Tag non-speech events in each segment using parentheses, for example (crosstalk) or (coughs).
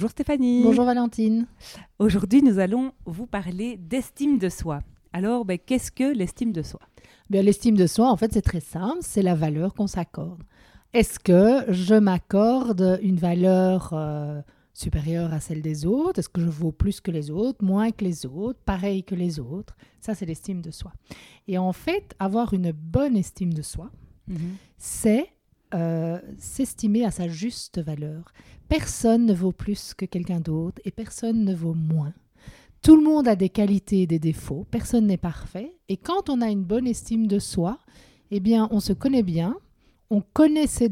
Bonjour Stéphanie. Bonjour Valentine. Aujourd'hui, nous allons vous parler d'estime de soi. Alors, ben, qu'est-ce que l'estime de soi? Bien, L'estime de soi, en fait, c'est très simple, c'est la valeur qu'on s'accorde. Est-ce que je m'accorde une valeur euh, supérieure à celle des autres? Est-ce que je vaux plus que les autres, moins que les autres, pareil que les autres? Ça, c'est l'estime de soi. Et en fait, avoir une bonne estime de soi, c'est euh, s'estimer à sa juste valeur. Personne ne vaut plus que quelqu'un d'autre et personne ne vaut moins. Tout le monde a des qualités et des défauts, personne n'est parfait. Et quand on a une bonne estime de soi, eh bien, on se connaît bien, on connaît ses,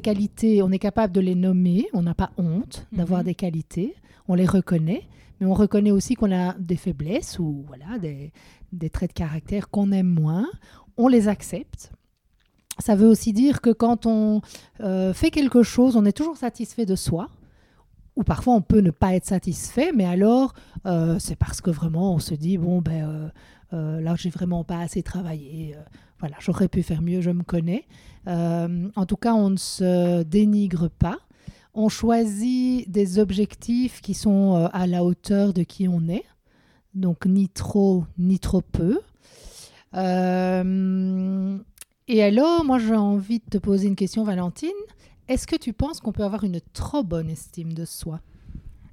qualités, on est capable de les nommer, on n'a pas honte d'avoir mhm. des qualités, on les reconnaît, mais on reconnaît aussi qu'on a des faiblesses ou voilà des, des traits de caractère qu'on aime moins, on les accepte ça veut aussi dire que quand on euh, fait quelque chose, on est toujours satisfait de soi. Ou parfois on peut ne pas être satisfait, mais alors euh, c'est parce que vraiment on se dit bon ben euh, là j'ai vraiment pas assez travaillé, voilà j'aurais pu faire mieux, je me connais. en tout cas on ne se dénigre pas, on choisit des objectifs qui sont à la hauteur de qui on est, donc ni trop ni trop peu. Et alors, moi, j'ai envie de te poser une question, Valentine. Est-ce que tu penses qu'on peut avoir une trop bonne estime de soi?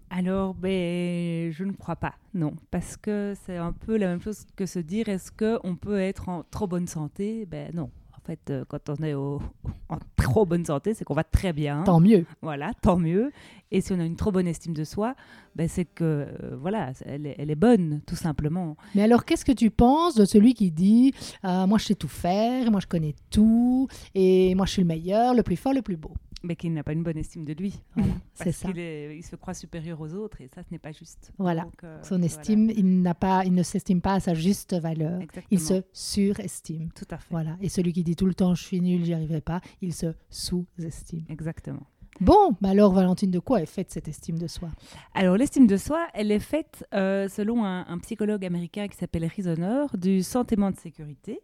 Alors, ben, je ne crois pas, non, parce que c'est un peu la même chose que se dire est-ce qu'on peut être en trop bonne santé? Ben non, fait, euh, quand on est en trop bonne santé, c'est qu'on va très bien. Tant mieux. Voilà, tant mieux. Et si on a une trop bonne estime de soi, ben c'est que, euh, voilà, elle est, bonne, tout simplement. Mais alors, qu'est-ce que tu penses de celui qui dit euh, Moi, je sais tout faire, moi, je connais tout, et moi, je suis le meilleur, le plus fort, le plus beau? Mais qu'il n'a pas une bonne estime de lui. (laughs) c'est ça. il se croit supérieur aux autres et ça, ce n'est pas juste. Voilà. Euh, Son estime, il n'a pas, il ne s'estime pas à sa juste valeur. Il se surestime. Tout à fait. Voilà. Et celui qui dit tout le temps je suis nul, j'y arriverai pas, il se sous-estime. Exactement. Bon, alors Valentine, de quoi est faite cette estime de soi? Alors l'estime de soi, elle est faite euh, selon un, un, psychologue américain qui s'appelle Risoner du sentiment de sécurité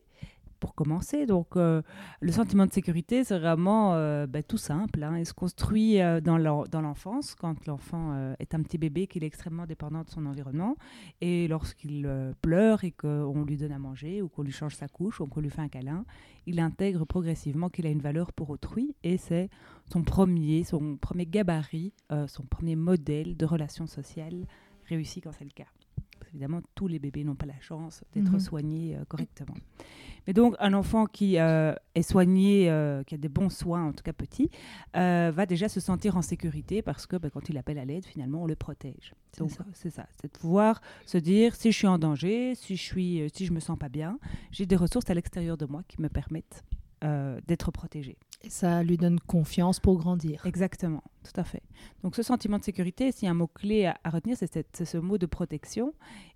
pour commencer. Donc, euh, le sentiment de sécurité, c'est vraiment euh, bah, tout simple. Hein. Il se construit euh, dans l'enfance, quand l'enfant est un petit bébé, qu'il est extrêmement dépendant de son environnement. Et lorsqu'il pleure et qu'on lui donne à manger, ou qu'on lui change sa couche, ou qu'on lui fait un câlin, il intègre progressivement qu'il a une valeur pour autrui. Et c'est son premier, son premier gabarit, son premier modèle de relation sociale réussi quand c'est le cas évidemment, tous les bébés n'ont pas la chance d'être mhm. soignés euh, correctement. Mais donc, un enfant qui euh, est soigné, euh, qui a des bons soins, en tout cas petit, va déjà se sentir en sécurité parce que bah, quand il appelle à l'aide, finalement, on le protège. Donc, c'est ça. C'est de pouvoir se dire, si je suis en danger, si je suis, si je me sens pas bien, j'ai des ressources à l'extérieur de moi qui me permettent d'être protégé. Et ça lui donne confiance pour grandir. Exactement, tout à fait. Donc ce sentiment de sécurité, s'il y a un mot-clé à, retenir, c'est ce mot de protection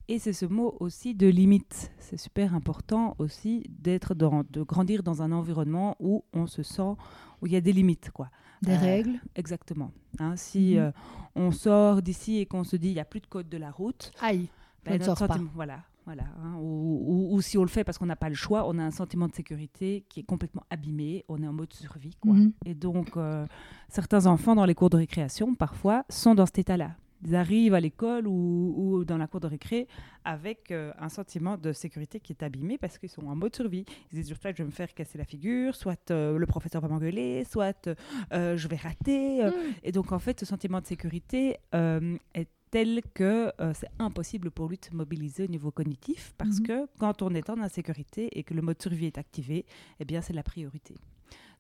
et c'est ce mot aussi de limite. C'est super important aussi d'être de grandir dans un environnement où on se sent, où il y a des limites. quoi. Des euh, règles Exactement. Hein, si mhm. euh, on sort d'ici et qu'on se dit il n'y a plus de code de la route, Aïe, ben, ne pas. Voilà, voilà, hein, ou, si on le fait parce qu'on n'a pas le choix, on a un sentiment de sécurité qui est complètement abîmé, on est en mode survie. Quoi. Mhm. Et donc, euh, certains enfants dans les cours de récréation, parfois, sont dans cet état-là. Ils arrivent à l'école ou, dans la cour de récré avec euh, un sentiment de sécurité qui est abîmé parce qu'ils sont en mode survie. Ils disent soit je vais me faire casser la figure, soit euh, le professeur va m'engueuler, soit je vais rater. Mhm. Et donc, en fait, ce sentiment de sécurité est tel que euh, c'est impossible pour lui de se mobiliser au niveau cognitif parce mhm. que quand on est en insécurité et que le mode survie est activé, eh bien c'est la priorité.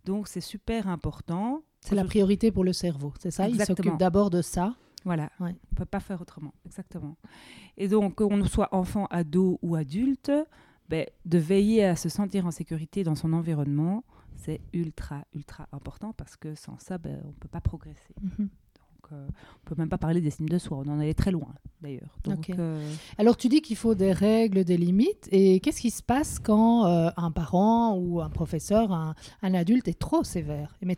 Donc c'est super important. C'est la priorité pour le cerveau, c'est ça? Il s'occupe d'abord de ça? Voilà, on ne peut pas faire autrement, exactement. Et donc qu'on soit enfant, ado ou adulte, ben, de veiller à se sentir en sécurité dans son environnement, c'est ultra, ultra important parce que sans ça, ben, on ne peut pas progresser. Mhm. Euh, on peut même pas parler d'estime de soi. On en est très loin, d'ailleurs. Donc, Ok. euh, Alors tu dis qu'il faut des règles, des limites. Et qu'est-ce qui se passe quand euh, un parent ou un professeur, un, un adulte est trop sévère et met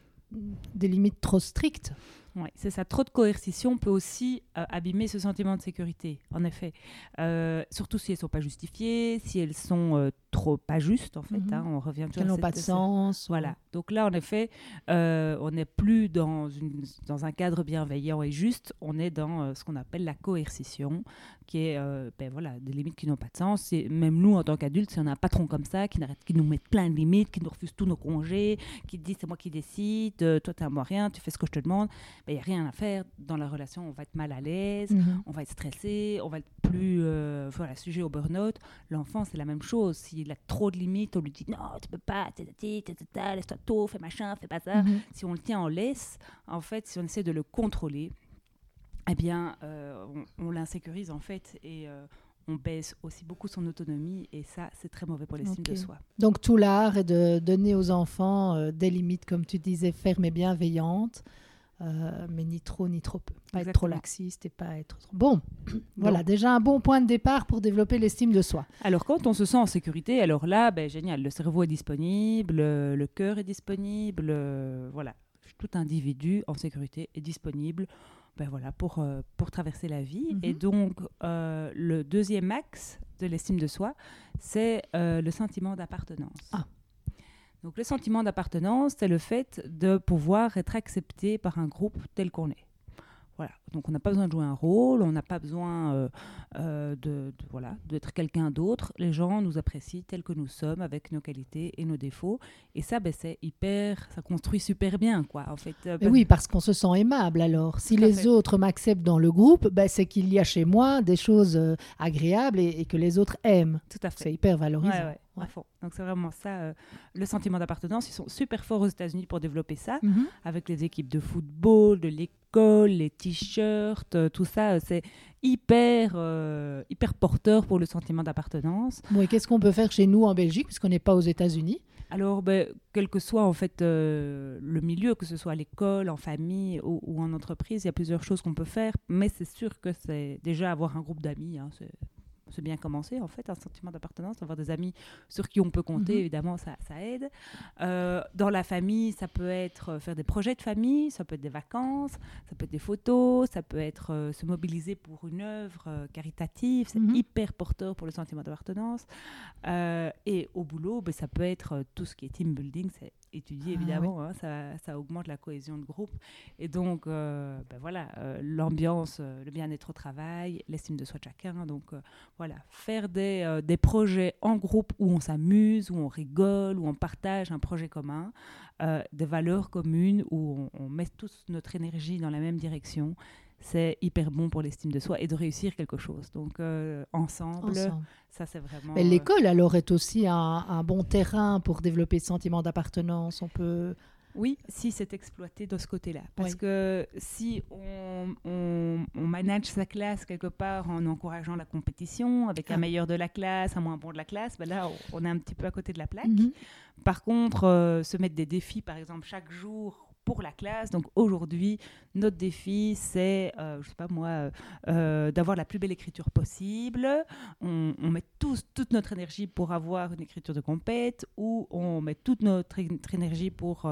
des limites trop strictes? Ouais, c'est ça. Trop de coercition peut aussi euh, abîmer ce sentiment de sécurité, en effet. Euh, surtout si elles sont pas justifiées, si elles sont euh, trop pas justes, en fait. Mhm. hein. on revient toujours Qu'elles à n'ont pas de sens. Voilà. Donc là, en effet, on n'est plus dans, une, dans un cadre bienveillant et juste. On est dans ce qu'on appelle la coercition, qui est ben voilà, des limites qui n'ont pas de sens. Et même nous, en tant qu'adultes, si on a un patron comme ça, qui, nous met plein de limites, qui nous refuse tous nos congés, qui dit c'est moi qui décide, toi, t'es à moi rien, tu fais ce que je te demande, il n'y a rien à faire dans la relation. On va être mal à l'aise Mhm. on va être stressé, on va être plus euh, voilà, sujet au burn-out. L'enfant, c'est la même chose. S'il a trop de limites, on lui dit non, tu peux pas, laisse-toi tôt, fais machin, fais pas ça. Mhm. Si on le tient en laisse, en fait, si on essaie de le contrôler, eh bien, euh, on, on l'insécurise en fait et euh, on baisse aussi beaucoup son autonomie et ça, c'est très mauvais pour l'estime Ok. de soi. Donc tout l'art est de donner aux enfants euh, des limites, comme tu disais, fermes et bienveillantes, euh, mais ni trop ni trop peu. Pas être trop laxiste et pas être trop... Bon, (coughs) voilà, déjà un bon point de départ pour développer l'estime de soi. Alors, quand on se sent en sécurité, alors là, ben, génial, le cerveau est disponible, le, le cœur est disponible, euh, voilà, tout individu en sécurité est disponible ben, voilà, pour, euh, pour traverser la vie. Mhm. Et donc, euh, le deuxième axe de l'estime de soi, c'est euh, le sentiment d'appartenance. Ah. Donc, le sentiment d'appartenance, c'est le fait de pouvoir être accepté par un groupe tel qu'on est. Voilà. Donc, on n'a pas besoin de jouer un rôle, on n'a pas besoin euh, euh, de, de- voilà, d'être quelqu'un d'autre. Les gens nous apprécient tels que nous sommes, avec nos qualités et nos défauts. Et ça, ben, c'est hyper, ça construit super bien, quoi. En fait, Euh, parce- oui, parce qu'on se sent aimable alors. Si les fait. autres m'acceptent dans le groupe, ben, c'est qu'il y a chez moi des choses agréables et, et que les autres aiment. tout à fait. C'est hyper valorisant. Ouais, ouais, à Ouais. fond. Donc c'est vraiment ça, euh, le sentiment d'appartenance. Ils sont super forts aux États-Unis pour développer ça, Mhm. avec les équipes de football, de l'école, les t-shirts, euh, tout ça. euh, C'est hyper, hyper porteur pour le sentiment d'appartenance. Bon, et qu'est-ce qu'on peut faire chez nous en Belgique, puisqu'on n'est pas aux États-Unis? Alors, ben, quel que soit en fait euh, le milieu, que ce soit à l'école, en famille ou, ou en entreprise, il y a plusieurs choses qu'on peut faire. Mais c'est sûr que c'est déjà avoir un groupe d'amis. hein, c'est bien commencer en fait, un sentiment d'appartenance, avoir des amis sur qui on peut compter, Mhm. évidemment, ça, ça aide. Euh, dans la famille, ça peut être euh, faire des projets de famille, ça peut être des vacances, ça peut être des photos, ça peut être euh, se mobiliser pour une œuvre caritative, c'est Mhm. hyper porteur pour le sentiment d'appartenance. Et au boulot, ben, ça peut être tout ce qui est team building, c'est étudié Ah, évidemment, hein, ça, ça augmente la cohésion de groupe. Et donc, euh, ben voilà, euh, l'ambiance, euh, le bien-être au travail, l'estime de soi de chacun. Donc, euh, voilà, faire des, euh, des projets en groupe où on s'amuse, où on rigole, où on partage un projet commun, euh, des valeurs communes, où on, on met tous notre énergie dans la même direction. C'est hyper bon pour l'estime de soi et de réussir quelque chose. Donc, euh, ensemble, ensemble ça c'est vraiment. Mais l'école, alors, est aussi un, un bon terrain pour développer ce sentiment d'appartenance. On peut... Oui, si c'est exploité de ce côté-là. Parce Oui. que si on, on- on manage sa classe quelque part en encourageant la compétition, avec un Ah. meilleur de la classe, un moins bon de la classe, ben là, on est un petit peu à côté de la plaque. Mhm. Par contre, euh, se mettre des défis, par exemple, chaque jour pour la classe. Donc aujourd'hui, notre défi, c'est, euh, je sais pas moi, euh, euh, d'avoir la plus belle écriture possible. On, on met tous, toute notre énergie pour avoir une écriture de compète ou on met toute notre énergie pour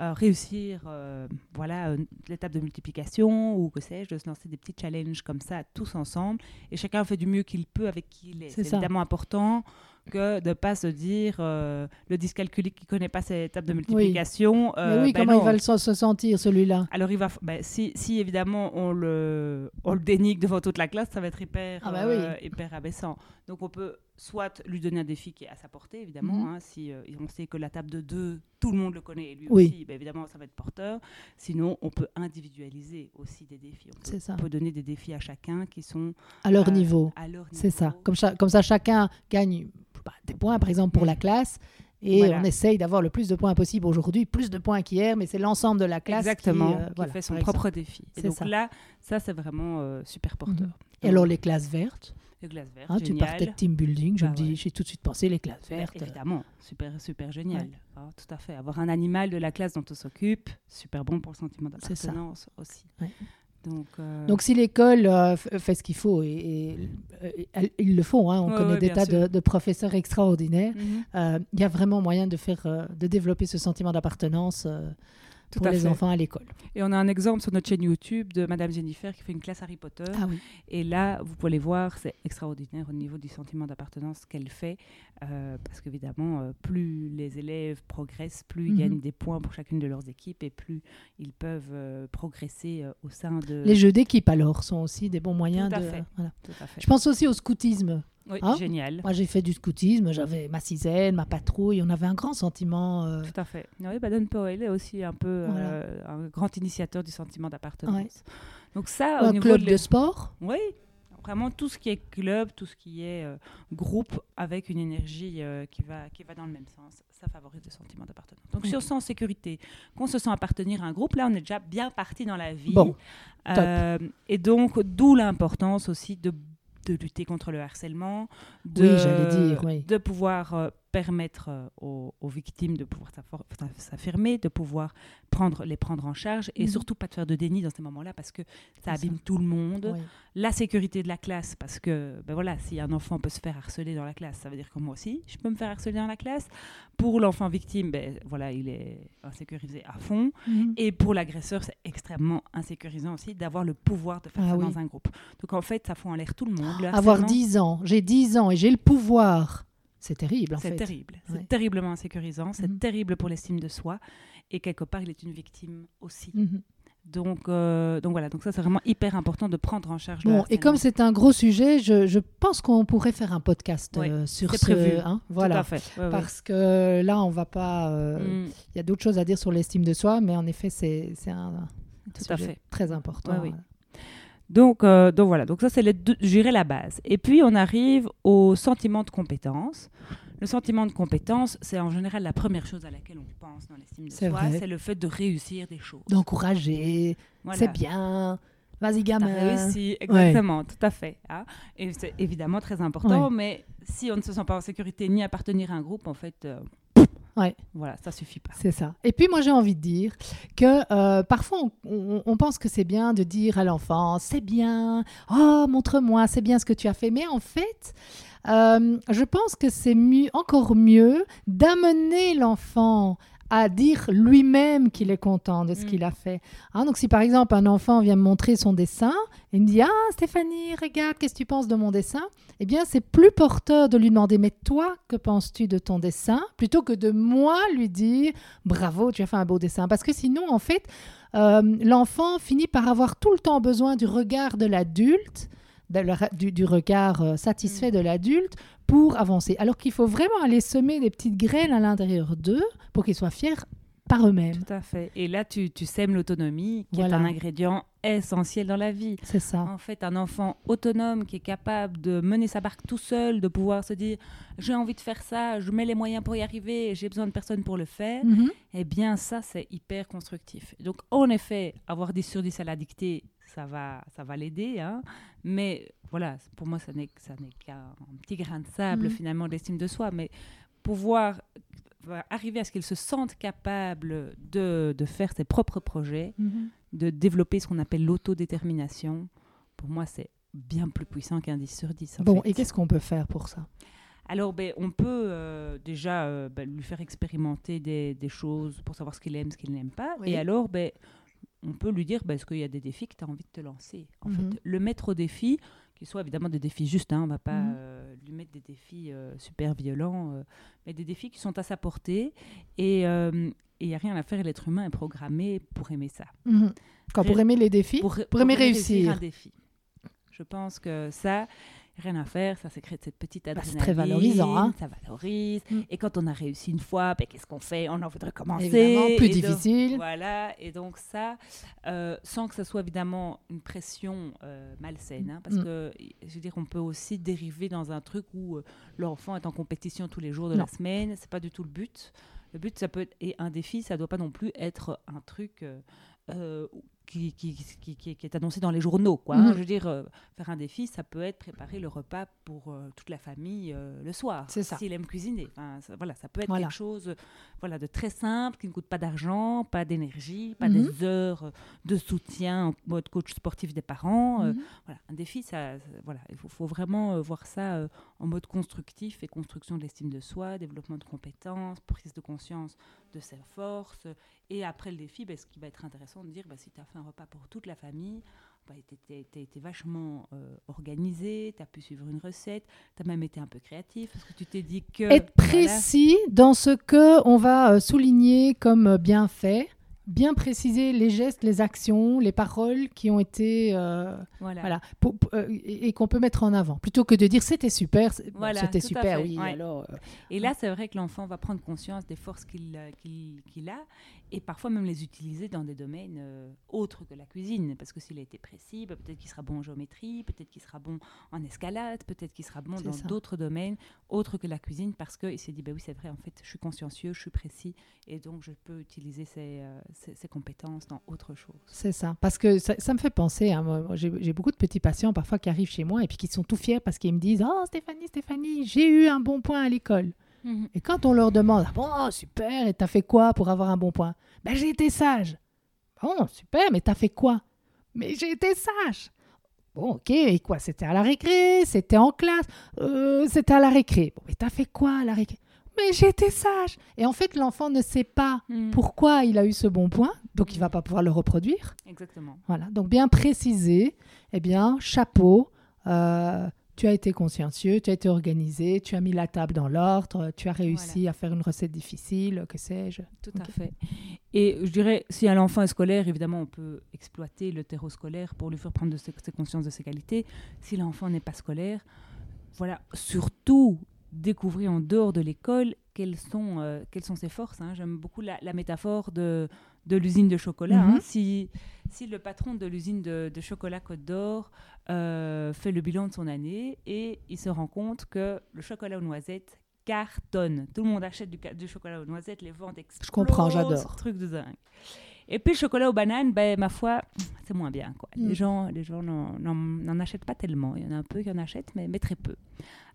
euh, réussir euh, voilà, euh, l'étape de multiplication ou que sais-je, de se lancer des petits challenges comme ça tous ensemble. Et chacun fait du mieux qu'il peut avec qui il est. C'est évidemment important que de ne pas se dire euh, le dyscalculique qui ne connaît pas cette étape de multiplication. Mais euh, oui, ben comment non. il va le se se sentir, celui-là? Alors, il va, ben, si, si évidemment on le, on le dénigre devant toute la classe, ça va être hyper, Ah bah euh, hyper abaissant. Donc, on peut soit lui donner un défi qui est à sa portée, évidemment. Mhm. hein, si euh, on sait que la table de deux, tout le monde le connaît et lui Oui. aussi, ben, évidemment, ça va être porteur. Sinon, on peut individualiser aussi des défis. On peut, C'est ça. on peut donner des défis à chacun qui sont À leur euh, niveau. leur C'est ça. niveau. Comme, comme ça, chacun gagne bah, des points, par exemple, pour Mm. la classe. Et Voilà. on essaye d'avoir le plus de points possible aujourd'hui, plus de points qu'hier, mais c'est l'ensemble de la classe Exactement, qui, euh, qui voilà, fait son propre défi. Et C'est donc ça. là, ça, c'est vraiment euh, super porteur. Mhm. Et alors les classes vertes? Les glaces vertes, Hein, tu partais de team building, je Bah me dis, ouais. j'ai tout de suite pensé les classes Bah, vertes. évidemment, super, super génial. Ah, tout à fait. Avoir un animal de la classe dont on s'occupe, super bon pour le sentiment d'appartenance aussi. Ouais. Donc, euh, Donc si l'école euh, f- fait ce qu'il faut, et, euh, ils le font, hein, on Ouais, connaît ouais, des tas de, professeurs extraordinaires, mhm, euh, il y a vraiment moyen de faire, euh, de développer ce sentiment d'appartenance euh, tout pour les fait. enfants à l'école. Et on a un exemple sur notre chaîne YouTube de Madame Jennifer qui fait une classe Harry Potter. Ah oui. Et là, vous pouvez les voir, c'est extraordinaire au niveau du sentiment d'appartenance qu'elle fait. euh, parce qu'évidemment, euh, plus les élèves progressent, plus ils Mhm. gagnent des points pour chacune de leurs équipes et plus ils peuvent euh, progresser au sein de. Les jeux d'équipe alors sont aussi des bons moyens Tout à de. fait. voilà. Tout à fait. Je pense aussi au scoutisme. Oui, Hein génial. Moi j'ai fait du scoutisme, j'avais ma cisène, ma patrouille, on avait un grand sentiment. euh, Tout à fait. Oui, Baden Powell est aussi un peu Voilà. euh, un grand initiateur du sentiment d'appartenance. Ouais. Donc ça, un au niveau club de sport? Oui, vraiment tout ce qui est club, tout ce qui est euh, groupe avec une énergie euh, qui, va, qui va dans le même sens, ça favorise le sentiment d'appartenance. Donc si on se sent en sécurité, qu'on se sent appartenir à un groupe, là on est déjà bien parti dans la vie. Bon, Euh, et donc d'où l'importance aussi de, de lutter contre le harcèlement, de, Oui, j'allais dire, oui. de pouvoir euh, permettre euh, aux, aux victimes de pouvoir s'affirmer, de pouvoir prendre, les prendre en charge et Mhm. surtout pas de faire de déni dans ces moments-là parce que ça abîme tout le monde Oui. la sécurité de la classe, parce que ben voilà, si un enfant peut se faire harceler dans la classe, ça veut dire que moi aussi, je peux me faire harceler dans la classe. Pour l'enfant victime, ben voilà, il est insécurisé à fond. Mhm. Et pour l'agresseur, c'est extrêmement insécurisant aussi d'avoir le pouvoir de faire Ah ça oui. dans un groupe. Donc en fait, ça fout en l'air tout le monde. le Avoir harcèlement, 10 ans, j'ai 10 ans et j'ai le pouvoir. C'est terrible en C'est fait. terrible. C'est terriblement insécurisant. C'est Mhm. terrible pour l'estime de soi. Et quelque part, il est une victime aussi. Mhm. Donc, euh, donc voilà, donc ça c'est vraiment hyper important de prendre en charge Bon, et comme c'est un gros sujet, je, je pense qu'on pourrait faire un podcast Oui, euh, sur c'est ce. prévu. hein, Tout à voilà. fait. Ouais. Parce que là, on va pas. euh, Il Mm, y a d'autres choses à dire sur l'estime de soi, mais en effet, c'est c'est un, un tout à fait. très important. Ouais, oui. Donc, euh, donc voilà, donc ça c'est dirais la base. Et puis on arrive au sentiment de compétence. Le sentiment de compétence, c'est en général la première chose à laquelle on pense dans l'estime de soi, c'est le fait de réussir des choses. D'encourager, Voilà. c'est bien. Vas-y, gamin. réussi, exactement, tout à fait. hein. Et c'est évidemment très important, mais si on ne se sent pas en sécurité ni appartenir à un groupe, en fait, euh, Ouais. voilà, ça suffit pas. C'est ça. Et puis moi j'ai envie de dire que euh, parfois on, on- on pense que c'est bien de dire à l'enfant c'est bien, oh montre-moi, c'est bien ce que tu as fait. Mais en fait, euh, je pense que c'est mieux, encore mieux d'amener l'enfant à dire lui-même qu'il est content de ce Mm. qu'il a fait. Hein, donc si par exemple un enfant vient me montrer son dessin et me dit ah Stéphanie regarde qu'est-ce que tu penses de mon dessin? Eh bien c'est plus porteur de lui demander mais toi que penses-tu de ton dessin? plutôt que de moi lui dire bravo tu as fait un beau dessin parce que sinon en fait euh, l'enfant finit par avoir tout le temps besoin du regard de l'adulte de du, du regard euh, satisfait de l'adulte pour avancer. Alors qu'il faut vraiment aller semer des petites graines à l'intérieur d'eux pour qu'ils soient fiers par eux-mêmes. Tout à fait. Et là, tu, tu sèmes l'autonomie, qui Voilà. est un ingrédient essentiel dans la vie. C'est ça. En fait, un enfant autonome qui est capable de mener sa barque tout seul, de pouvoir se dire j'ai envie de faire ça, je mets les moyens pour y arriver, j'ai besoin de personne pour le faire, Mhm. eh bien ça c'est hyper constructif. Donc en effet, avoir 10 sur 10 à la dictée, ça va, ça va l'aider, hein. mais voilà, pour moi ça n'est ça n'est qu'un petit grain de sable Mhm. finalement l'estime de soi, mais pouvoir euh, arriver à ce qu'il se sente capable de, de faire ses propres projets, Mhm. de développer ce qu'on appelle l'autodétermination, pour moi, c'est bien plus puissant qu'un 10 sur 10. en Bon, fait. et qu'est-ce qu'on peut faire pour ça? Alors, ben, on peut euh, déjà euh, ben, lui faire expérimenter des, des choses pour savoir ce qu'il aime, ce qu'il n'aime pas. Oui. Et alors, ben, on peut lui dire ben, est-ce qu'il y a des défis que tu as envie de te lancer En Mhm. fait, le mettre au défi, qu'ils soient évidemment des défis justes, hein, on ne va pas Mhm. euh, lui mettre des défis euh, super violents, euh, mais des défis qui sont à sa portée. Et il n'y a rien à faire, l'être humain est programmé pour aimer ça. Mhm. Quand pour aimer les défis Pour, Pour aimer réussir. un défi. Je pense que ça, rien à faire, ça sécrète cette petite Bah, adrénaline. c'est très valorisant, hein. Ça valorise. Mm. Et quand on a réussi une fois, ben, qu'est-ce qu'on fait? On a envie de recommencer. Évidemment, plus Et donc- difficile. voilà, et donc ça, euh, sans que ça soit évidemment une pression euh, malsaine, hein, parce Mm. que je veux dire, on peut aussi dériver dans un truc où euh, l'enfant est en compétition tous les jours de Non. la semaine. C'est pas du tout le but. Le but, ça peut être et un défi, ça doit pas non plus être un truc euh, qui, qui, qui, qui, est annoncé dans les journaux. Quoi, hein. Mhm. Je veux dire, euh, faire un défi, ça peut être préparer le repas pour euh, toute la famille euh, le soir. C'est ça. S'il aime cuisiner. Enfin, ça, voilà, ça peut être Voilà. quelque chose voilà, de très simple, qui ne coûte pas d'argent, pas d'énergie, pas Mhm. des heures de soutien en mode coach sportif des parents. Mhm. voilà, un défi, ça, ça- voilà, il faut, faut vraiment voir ça en mode constructif et construction de l'estime de soi, développement de compétences, prise de conscience de ses forces. Et après le défi, ben, ce qui va être intéressant de dire, ben, si tu as fait un repas pour toute la famille, ben, tu été vachement euh, organisé, tu as pu suivre une recette, tu as même été un peu créatif, parce que tu t'es dit que... Être voilà, précis dans ce que on va euh, souligner comme euh, bien fait, bien préciser les gestes, les actions, les paroles qui ont été euh, voilà. voilà pour- pour- euh, et, et qu'on peut mettre en avant plutôt que de dire c'était super, bon, c'était super, oui. ouais. Alors, euh, Et là, c'est vrai que l'enfant va prendre conscience des forces qu'il qu'il- qu'il a et parfois même les utiliser dans des domaines euh, autres que la cuisine. Parce que s'il a été précis, bah, peut-être qu'il sera bon en géométrie, peut-être qu'il sera bon en escalade, peut-être qu'il sera bon dans d'autres domaines autres que la cuisine parce qu'il s'est dit, bah oui, c'est vrai, en fait, je suis consciencieux, je suis précis et donc je peux utiliser ces, ces compétences dans autre chose. C'est ça. Parce que ça, ça me fait penser, hein, j'ai beaucoup de petits patients parfois qui arrivent chez moi et puis qui sont tout fiers parce qu'ils me disent Oh Stéphanie, Stéphanie, j'ai eu un bon point à l'école. Et quand on leur demande Ah Bon, super, et t'as fait quoi pour avoir un bon point? Ben j'ai été sage. Bon, super, mais t'as fait quoi? Mais j'ai été sage. Bon, ok, et quoi C'était à la récré C'était en classe Euh, C'était à la récré. Bon, mais t'as fait quoi à la récré? Mais j'étais sage. Et en fait, l'enfant ne sait pas Mhm. pourquoi il a eu ce bon point, donc il va pas pouvoir le reproduire. Exactement. Voilà, donc bien préciser, eh bien, chapeau, euh, tu as été consciencieux, tu as été organisé, tu as mis la table dans l'ordre, tu as réussi à faire une recette difficile, que sais-je. Tout à fait. Et je dirais, si un enfant est scolaire, évidemment, on peut exploiter le terreau scolaire pour lui faire prendre de ses, ses conscience de ses qualités. Si l'enfant n'est pas scolaire, voilà, surtout découvrir en dehors de l'école quelles sont, euh, quelles sont ses forces. hein. J'aime beaucoup la, la métaphore de, de l'usine de chocolat. hein. Mhm. Si, si le patron de l'usine de, de chocolat Côte d'Or euh, fait le bilan de son année et il se rend compte que le chocolat aux noisettes cartonne. Tout le monde achète du, chocolat aux noisettes, les ventes explosent. comprends, j'adore. Truc de dingue. Et puis le chocolat aux bananes, ben, ma foi, c'est moins bien. Quoi. Mm. Les gens les gens n'en- achètent pas tellement. Il y en a un peu qui en achètent, mais, mais très peu.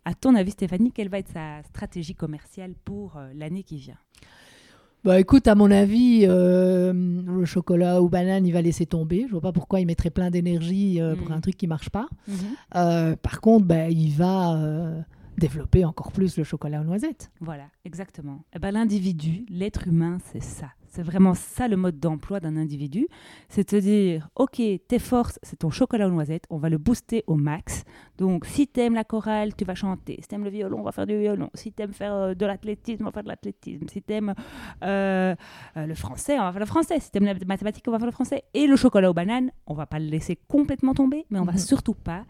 À ton avis, Stéphanie, quelle va être sa stratégie commerciale pour euh, l'année qui vient? Bah écoute, à mon avis, euh, le chocolat ou banane, il va laisser tomber. Je vois pas pourquoi il mettrait plein d'énergie euh, pour Mhm. un truc qui marche pas. Euh, par contre, bah, il va développer encore plus le chocolat aux noisettes. Voilà, exactement. Eh ben, L'individu, l'être humain, c'est ça. C'est vraiment ça le mode d'emploi d'un individu. C'est de te dire, OK, tes forces, c'est ton chocolat aux noisettes, on va le booster au max. Donc, si t'aimes la chorale, tu vas chanter. Si t'aimes le violon, on va faire du violon. Si t'aimes faire euh, de l'athlétisme, on va faire de l'athlétisme. Si t'aimes euh, euh, le français, on va faire le français. Si t'aimes les mathématiques, on va faire le français. Et le chocolat aux bananes, on va pas le laisser complètement tomber, mais on va Mhm. surtout pas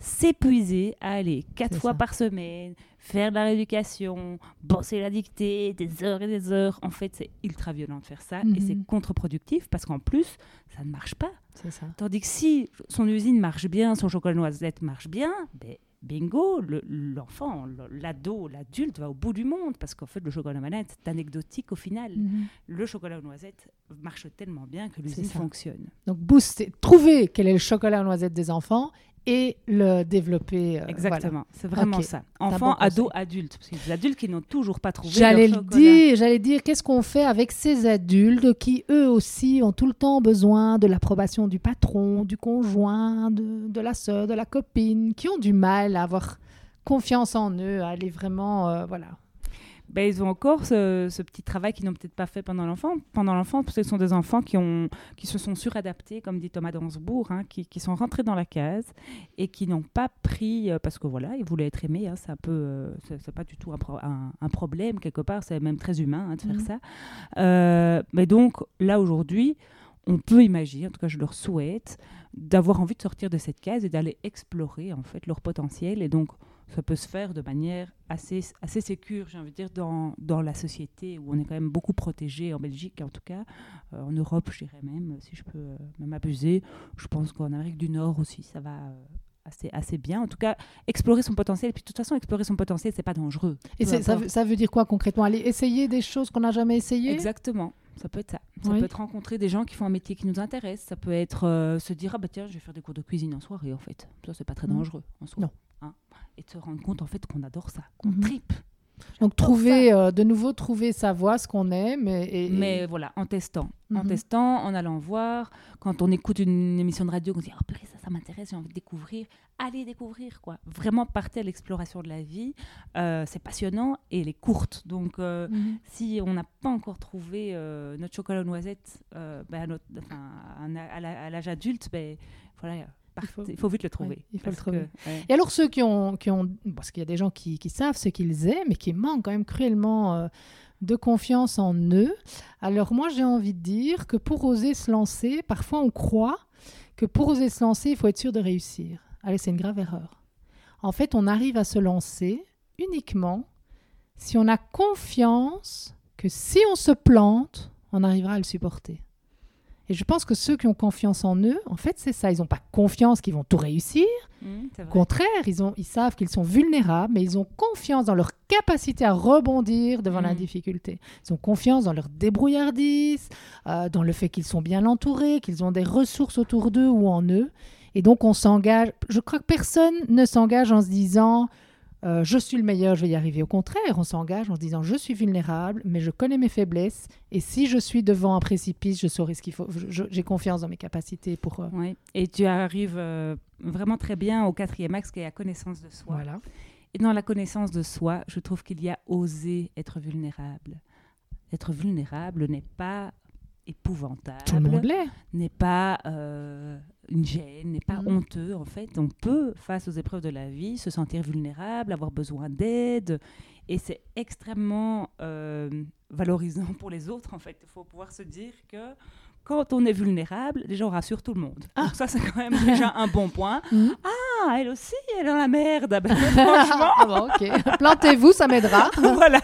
s'épuiser à aller quatre fois ça. par semaine, faire de la rééducation, bosser la dictée, des heures et des heures. En fait, c'est ultra violent de faire ça et Mhm. c'est contre-productif parce qu'en plus, ça ne marche pas. C'est ça. Tandis que si son usine marche bien, son chocolat noisette marche bien, ben, bingo, le- l'enfant, le- l'ado, l'adulte va au bout du monde parce qu'en fait, le chocolat manette, c'est anecdotique au final. Mhm. Le chocolat aux noisettes marche tellement bien que l'usine fonctionne. Donc, booster, trouver quel est le chocolat aux noisettes des enfants et le développer. euh, Exactement, c'est vraiment ça. un Enfant, bon ado, conseil. adulte. Parce qu'il y a des adultes qui n'ont toujours pas trouvé J'allais leur le dire, j'allais dire, qu'est-ce qu'on fait avec ces adultes qui, eux aussi, ont tout le temps besoin de l'approbation du patron, du conjoint, de, de la sœur, de la copine, qui ont du mal à avoir confiance en eux, à aller vraiment, euh, voilà. Ben, ils ont encore ce, ce petit travail qu'ils n'ont peut-être pas fait pendant l'enfant, pendant l'enfant, parce que ce sont des enfants qui, ont, qui se sont suradaptés, comme dit Thomas Dansbourg, hein, qui, qui sont rentrés dans la case et qui n'ont pas pris, euh, parce que voilà, ils voulaient être aimés, hein, c'est un peu, euh, c'est pas du tout un, pro- un- un problème quelque part, c'est même très humain hein, de faire Mhm. ça. Euh, mais donc là aujourd'hui, on peut imaginer, en tout cas je leur souhaite, d'avoir envie de sortir de cette case et d'aller explorer en fait leur potentiel et donc ça peut se faire de manière assez, assez sécure, j'ai envie de dire, dans, dans la société où on est quand même beaucoup protégé, en Belgique en tout cas, Euh, en Europe je dirais même, si je peux euh, même abuser. Je pense qu'en Amérique du Nord aussi, ça va euh, assez, assez bien. En tout cas, explorer son potentiel, et puis de toute façon, explorer son potentiel, c'est pas dangereux. Et ça, veut- ça veut dire quoi concrètement? Aller essayer des choses qu'on n'a jamais essayées? Exactement. Ça peut être ça. Ça Oui. peut être rencontrer des gens qui font un métier qui nous intéresse. Ça peut être euh, se dire ah bah tiens je vais faire des cours de cuisine en soirée en fait. Ça c'est pas très Mhm. dangereux en soi. Non. Hein. Et de se rendre compte en fait qu'on adore ça, qu'on Mhm. tripe. Donc trouver, euh, de nouveau, trouver sa voie, ce qu'on aime. Et, et- et- Mais voilà, en testant. En Mhm. testant, en allant voir. Quand on écoute une émission de radio, on se dit, oh ça, ça m'intéresse, j'ai envie de découvrir. Allez découvrir, quoi. Vraiment partir à l'exploration de la vie. Euh, c'est passionnant et elle est courte. Donc, euh, Mhm. si on n'a pas encore trouvé notre chocolat aux noisettes ben, à, notre- enfin, à un- à la- à l'âge adulte, ben, voilà, il faut, vite le trouver. Il faut le trouver. que, ouais. Et alors ceux qui ont, qui ont parce qu'il y a des gens qui, qui savent ce qu'ils aiment, mais qui manquent quand même cruellement euh, de confiance en eux. Alors moi j'ai envie de dire que pour oser se lancer, parfois on croit que pour oser se lancer, il faut être sûr de réussir. Allez, c'est une grave erreur. En fait, on arrive à se lancer uniquement si on a confiance que si on se plante, on arrivera à le supporter. Et je pense que ceux qui ont confiance en eux, en fait, c'est ça. Ils n'ont pas confiance qu'ils vont tout réussir. C'est Au contraire, ils, ont, ils savent qu'ils sont vulnérables, mais ils ont confiance dans leur capacité à rebondir devant la Mm. difficulté. Ils ont confiance dans leur débrouillardise, euh, dans le fait qu'ils sont bien entourés, qu'ils ont des ressources autour d'eux ou en eux. Et donc, on s'engage. Je crois que personne ne s'engage en se disant euh, je suis le meilleur, je vais y arriver. Au contraire, on s'engage en se disant je suis vulnérable, mais je connais mes faiblesses. Et si je suis devant un précipice, je saurai ce qu'il faut. J'ai confiance dans mes capacités pour. euh, Ouais. Et tu arrives euh, vraiment très bien au quatrième axe qui est la connaissance de soi. voilà. Et dans la connaissance de soi, je trouve qu'il y a oser être vulnérable. Être vulnérable n'est pas épouvantable, Tout le monde l'est. n'est pas une gêne, n'est pas Mhm. honteux en fait. On peut, face aux épreuves de la vie, se sentir vulnérable, avoir besoin d'aide. Et c'est extrêmement euh, valorisant pour les autres en fait. Il faut pouvoir se dire que quand on est vulnérable, déjà on rassure tout le monde. Ah. Donc ça c'est quand même déjà (laughs) un bon point. Mhm. Ah, elle aussi, elle est dans la merde. Ah (laughs) ben, franchement, Ah bon, ok. Plantez-vous, ça m'aidera. (laughs) voilà.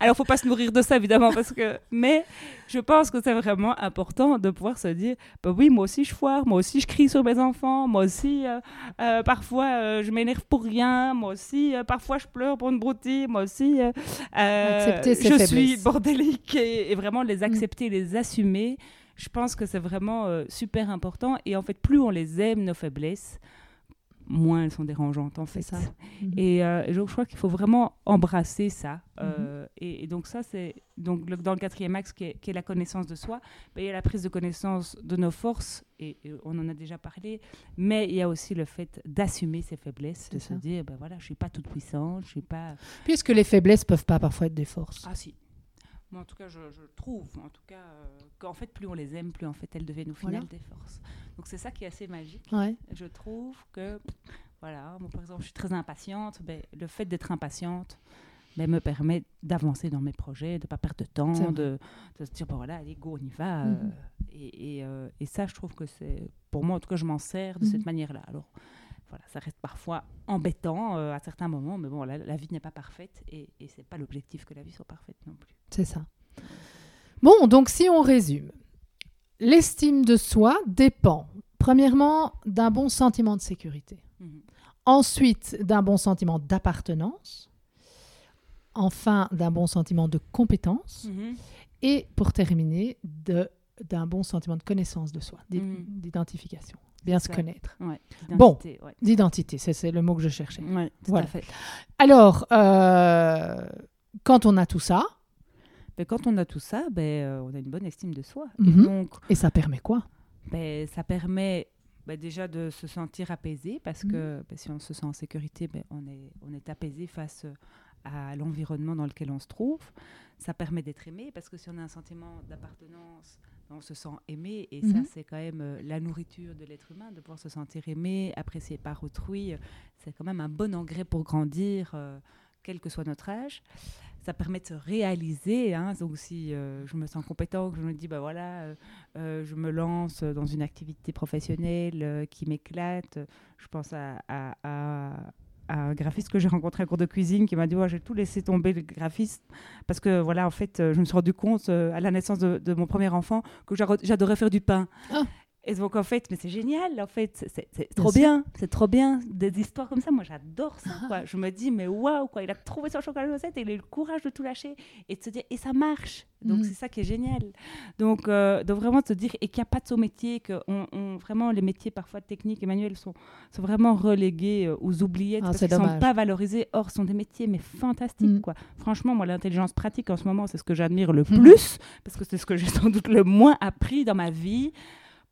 Alors, faut pas se nourrir de ça, évidemment, parce que. Mais je pense que c'est vraiment important de pouvoir se dire, bah oui, moi aussi je foire, moi aussi je crie sur mes enfants, moi aussi euh, euh, parfois euh, je m'énerve pour rien, moi aussi parfois je pleure pour une broutille, moi aussi je faiblesses. suis bordélique et, et vraiment les accepter, les assumer. Je pense que c'est vraiment euh, super important. Et en fait, plus on les aime, nos faiblesses, moins elles sont dérangeantes, en fait. C'est ça. Mhm. Et euh, je crois qu'il faut vraiment embrasser ça. Euh, et, et donc ça, c'est donc le- dans le quatrième axe qui est, qui est la connaissance de soi. ben, il y a la prise de connaissance de nos forces, et, et on en a déjà parlé, mais il y a aussi le fait d'assumer ses faiblesses, de C'est se dire, ben voilà, je suis pas toute puissante, je suis pas... Puisque les faiblesses peuvent pas parfois être des forces? Ah si. Moi, en tout cas, je, je trouve, en tout cas, euh, qu'en fait, plus on les aime, plus en fait, elles deviennent au final Voilà. des forces. Donc c'est ça qui est assez magique. Ouais. Je trouve que, voilà, moi par exemple, je suis très impatiente. Ben, le fait d'être impatiente ben, me permet d'avancer dans mes projets, de ne pas perdre de temps, de, de se dire, bon voilà, allez, go, on y va. Mhm. euh, et, et, euh, et ça, je trouve que c'est, pour moi, en tout cas, je m'en sers de Mhm. cette manière-là. Alors, voilà, ça reste parfois embêtant euh, à certains moments, mais bon, la, la vie n'est pas parfaite et, et c'est pas l'objectif que la vie soit parfaite non plus. C'est ça. Bon, donc si on résume, l'estime de soi dépend, premièrement, d'un bon sentiment de sécurité. Mhm. Ensuite, d'un bon sentiment d'appartenance. Enfin, d'un bon sentiment de compétence. Mhm. Et pour terminer, de- d'un bon sentiment de connaissance de soi, Mhm. d'identification. Bien se ça. connaître. Ouais, Bon. d'identité, ouais. D'identité, c'est le mot que je cherchais. Ouais, tout Voilà. à fait. Alors, euh, quand on a tout ça, Mais quand on a tout ça, ben, euh, on a une bonne estime de soi. Et Mhm. donc, et ça permet quoi? Ben, ça permet ben, déjà de se sentir apaisé parce Mhm. que ben, si on se sent en sécurité, ben, on, est, on est apaisé face à l'environnement dans lequel on se trouve. Ça permet d'être aimé parce que si on a un sentiment d'appartenance, on se sent aimé et ça, Mhm. c'est quand même euh, la nourriture de l'être humain, de pouvoir se sentir aimé, apprécié par autrui. C'est quand même un bon engrais pour grandir, euh, quel que soit notre âge. Ça permet de se réaliser. hein. Donc, si euh, je me sens compétent, que je me dis, bah voilà, je me lance dans une activité professionnelle qui m'éclate. Je pense à, à- à- à un graphiste que j'ai rencontré à cours de cuisine qui m'a dit, Ouais, j'ai tout laissé tomber le graphiste parce que voilà, en fait, euh, je me suis rendu compte euh, à la naissance de, mon premier enfant que j'adorais faire du pain. Ah. Et donc, en fait, mais c'est génial, en fait, c'est- trop bien, c'est trop bien, des histoires comme ça, moi j'adore ça, quoi. Je me dis, mais waouh, quoi, il a trouvé son chocolat noisette et il a eu le courage de tout lâcher et de se dire, et ça marche. Donc, Mm. c'est ça qui est génial. Donc, euh, donc vraiment te dire, et qu'il n'y a pas de sous-métier, que on, on- vraiment les métiers parfois techniques et manuels sont, sont vraiment relégués euh, aux oubliettes Ah, parce qu'ils ne sont pas valorisés. Or, ce sont des métiers, mais fantastiques, Mm. quoi. Franchement, moi, l'intelligence pratique en ce moment, c'est ce que j'admire le Mm. plus, parce que c'est ce que j'ai (laughs) sans doute le moins appris dans ma vie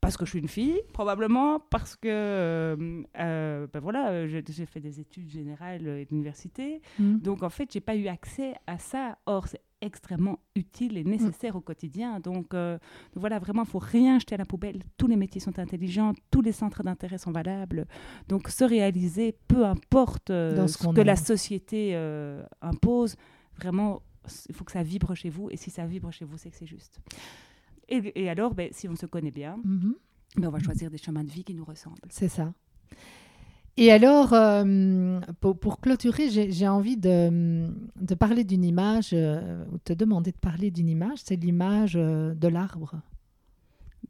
parce que je suis une fille, probablement, parce que euh, euh, ben voilà, euh, j'ai fait des études générales et d'université. Mm. Donc, en fait, j'ai pas eu accès à ça. Or, c'est extrêmement utile et nécessaire au quotidien. Donc, euh, voilà, vraiment, il faut rien jeter à la poubelle. Tous les métiers sont intelligents, tous les centres d'intérêt sont valables. Donc, se réaliser, peu importe euh, ce que la société euh, impose, vraiment, il faut que ça vibre chez vous. Et si ça vibre chez vous, c'est que c'est juste. Et, et alors, ben, si on se connaît bien, Mhm. ben, on va choisir des chemins de vie qui nous ressemblent. C'est ça. Et alors, euh, pour, pour clôturer, j'ai envie de, de parler d'une image, euh, ou te demander de parler d'une image, c'est l'image euh, de l'arbre.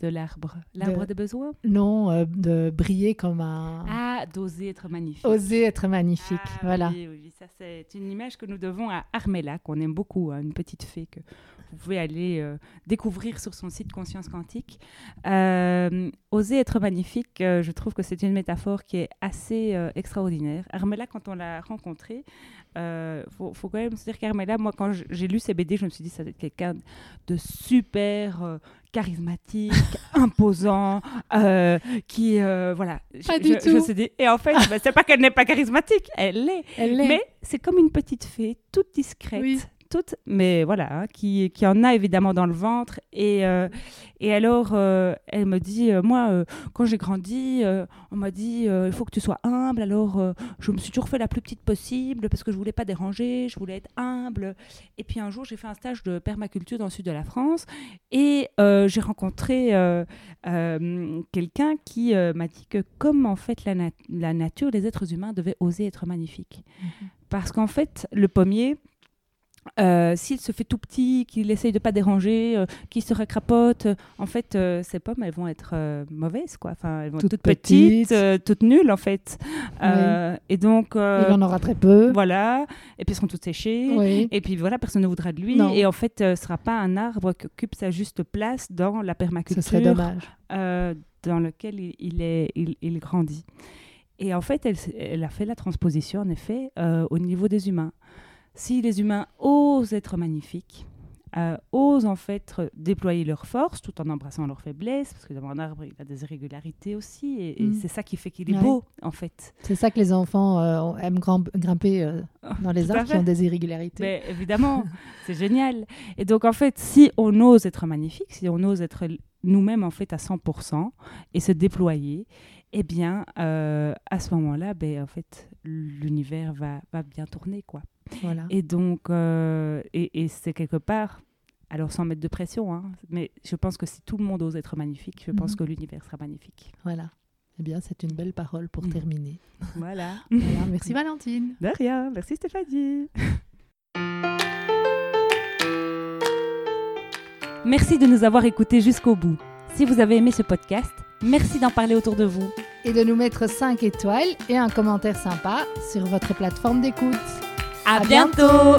De l'arbre. L'arbre De- de besoin? Non, euh, de briller comme un... Ah, d'oser être magnifique. Oser être magnifique, Ah, voilà. Oui, oui, ça c'est une image que nous devons à Armella, qu'on aime beaucoup, hein, une petite fée que vous pouvez aller euh, découvrir sur son site Conscience Quantique. Euh, oser être magnifique, je trouve que c'est une métaphore qui est assez extraordinaire. Armella, quand on l'a rencontrée, il faut, faut quand même se dire qu'Armella, moi quand je- j'ai lu ses BD, je me suis dit ça doit être quelqu'un de super euh, charismatique, (laughs) imposant, euh, qui euh, voilà. Pas je, du je- je me tout. suis dit- et en fait, (laughs) bah, c'est pas qu'elle n'est pas charismatique, elle l'est. Elle l'est. Mais c'est comme une petite fée, toute discrète, Oui. Mais voilà, hein, qui, qui en a évidemment dans le ventre. Et, euh, et alors, euh, elle me dit, euh, moi, quand j'ai grandi, on m'a dit, il faut que tu sois humble. Alors, je me suis toujours fait la plus petite possible parce que je voulais pas déranger, je voulais être humble. Et puis un jour, j'ai fait un stage de permaculture dans le sud de la France et j'ai rencontré quelqu'un qui m'a dit que comme en fait la, nat- la nature, les êtres humains devaient oser être magnifiques. Parce qu'en fait, le pommier, euh, s'il se fait tout petit, qu'il essaye de pas déranger, euh, qu'il se recrapote, euh, en fait, ces pommes, elles vont être mauvaises, quoi. Enfin, elles vont être Toutes toutes petites, petites. toutes nulles, en fait. Euh, Et donc, Il en aura très peu. voilà. Et puis, elles seront toutes séchées. Oui. Et puis voilà, personne ne voudra de lui. Non. Et en fait, ce sera pas un arbre qui occupe sa juste place dans la Ce permaculture serait dommage. dans lequel il, il est, il, il grandit. Et en fait, elle, elle a fait la transposition, en effet, au niveau des humains. Si les humains osent être magnifiques, euh, osent en fait euh, déployer leur force tout en embrassant leurs faiblesses, parce que d'abord un arbre, il a des irrégularités aussi, et, et Mm. c'est ça qui fait qu'il est Ouais. beau, en fait. C'est ça que les enfants euh, aiment grimp- grimper euh, dans les arbres qui ont des irrégularités. Mais évidemment, (laughs) c'est génial. Et donc, en fait, si on ose être magnifique, si on ose être nous-mêmes, en fait, à 100% et se déployer, eh bien, à ce moment-là, ben, en fait, l'univers va, va bien tourner, quoi. Voilà. Et donc, euh, et, et c'est quelque part, alors sans mettre de pression, hein, mais je pense que si tout le monde ose être magnifique, je pense Mhm. que l'univers sera magnifique. voilà. Eh bien, c'est une belle parole pour Mm. terminer. (laughs) Voilà. (laughs) Voilà. Merci Valentine. De rien. Merci Stéphanie. (laughs) Merci de nous avoir écoutés jusqu'au bout. Si vous avez aimé ce podcast, merci d'en parler autour de vous. Et de nous mettre 5 étoiles et un commentaire sympa sur votre plateforme d'écoute. À, À bientôt. bientôt